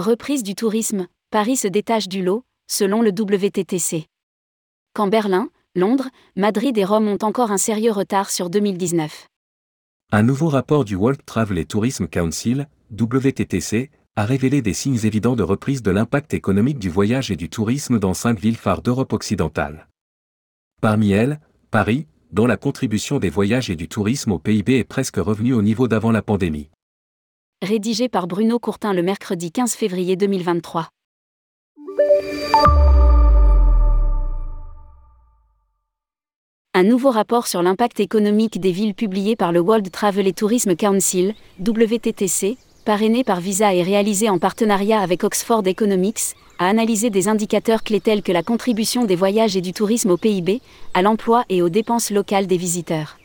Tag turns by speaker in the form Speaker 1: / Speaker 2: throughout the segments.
Speaker 1: Reprise du tourisme, Paris se détache du lot, selon le WTTC. Quand Berlin, Londres, Madrid et Rome ont encore un sérieux retard sur 2019.
Speaker 2: Un nouveau rapport du World Travel et Tourism Council, WTTC, a révélé des signes évidents de reprise de l'impact économique du voyage et du tourisme dans cinq villes phares d'Europe occidentale. Parmi elles, Paris, dont la contribution des voyages et du tourisme au PIB est presque revenue au niveau d'avant la pandémie.
Speaker 1: Rédigé par Bruno Courtin le mercredi 15 février 2023. Un nouveau rapport sur l'impact économique des villes publié par le World Travel et Tourism Council, WTTC, parrainé par Visa et réalisé en partenariat avec Oxford Economics, a analysé des indicateurs clés tels que la contribution des voyages et du tourisme au PIB, à l'emploi et aux dépenses locales des visiteurs.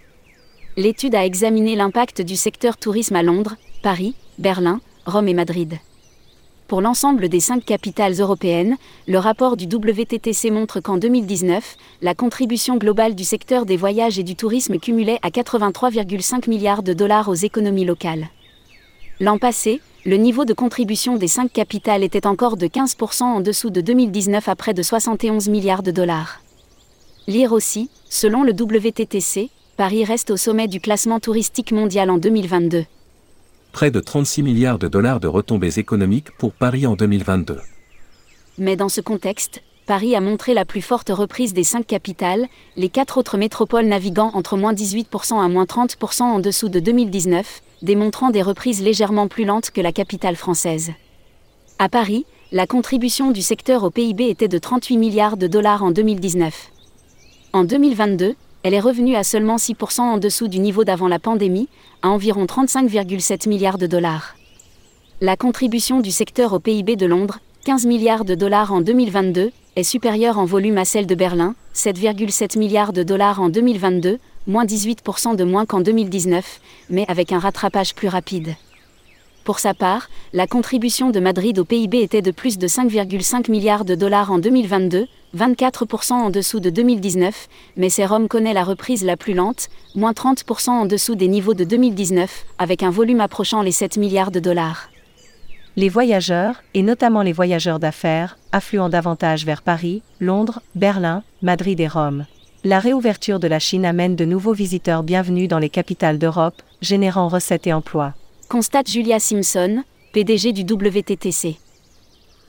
Speaker 1: L'étude a examiné l'impact du secteur tourisme à Londres, Paris, Berlin, Rome et Madrid. Pour l'ensemble des cinq capitales européennes, le rapport du WTTC montre qu'en 2019, la contribution globale du secteur des voyages et du tourisme cumulait à 83,5 milliards de dollars aux économies locales. L'an passé, le niveau de contribution des cinq capitales était encore de 15% en dessous de 2019 à près de 71 milliards de dollars. Lire aussi, selon le WTTC, Paris reste au sommet du classement touristique mondial en 2022.
Speaker 2: Près de 36 milliards de dollars de retombées économiques pour Paris en 2022.
Speaker 1: Mais dans ce contexte, Paris a montré la plus forte reprise des cinq capitales, les quatre autres métropoles naviguant entre moins 18% à moins 30% en dessous de 2019, démontrant des reprises légèrement plus lentes que la capitale française. À Paris, la contribution du secteur au PIB était de 38 milliards de dollars en 2019. En 2022, elle est revenue à seulement 6% en dessous du niveau d'avant la pandémie, à environ 35,7 milliards de dollars. La contribution du secteur au PIB de Londres, 15 milliards de dollars en 2022, est supérieure en volume à celle de Berlin, 7,7 milliards de dollars en 2022, moins 18% de moins qu'en 2019, mais avec un rattrapage plus rapide. Pour sa part, la contribution de Madrid au PIB était de plus de 5,5 milliards de dollars en 2022, 24% en dessous de 2019, mais Rome connaît la reprise la plus lente, moins 30% en dessous des niveaux de 2019, avec un volume approchant les 7 milliards de dollars.
Speaker 3: Les voyageurs, et notamment les voyageurs d'affaires, affluent davantage vers Paris, Londres, Berlin, Madrid et Rome la réouverture de la Chine amène de nouveaux visiteurs bienvenus dans les capitales d'Europe, générant recettes et emplois.
Speaker 1: Constate Julia Simpson, PDG du WTTC.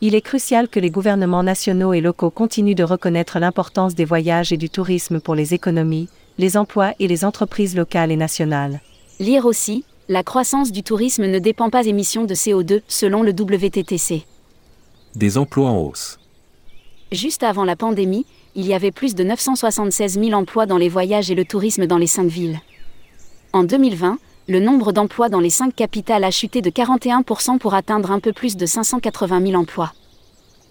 Speaker 3: Il est crucial que les gouvernements nationaux et locaux continuent de reconnaître l'importance des voyages et du tourisme pour les économies, les emplois et les entreprises locales et nationales.
Speaker 1: Lire aussi, la croissance du tourisme ne dépend pas émissions de CO2, selon le WTTC.
Speaker 2: Des emplois en hausse.
Speaker 1: Juste avant la pandémie, il y avait plus de 976 000 emplois dans les voyages et le tourisme dans les cinq villes. En 2020, le nombre d'emplois dans les cinq capitales a chuté de 41% pour atteindre un peu plus de 580 000 emplois.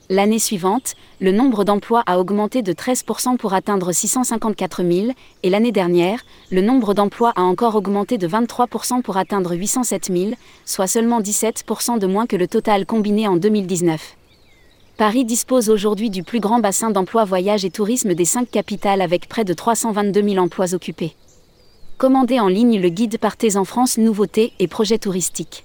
Speaker 1: L'année suivante, le nombre d'emplois a augmenté de 13% pour atteindre 654 000, et l'année dernière, le nombre d'emplois a encore augmenté de 23% pour atteindre 807 000, soit seulement 17% de moins que le total combiné en 2019. Paris dispose aujourd'hui du plus grand bassin d'emploi voyage et tourisme des cinq capitales avec près de 322 000 emplois occupés. Commandez en ligne le guide Partez en France nouveautés et projets touristiques.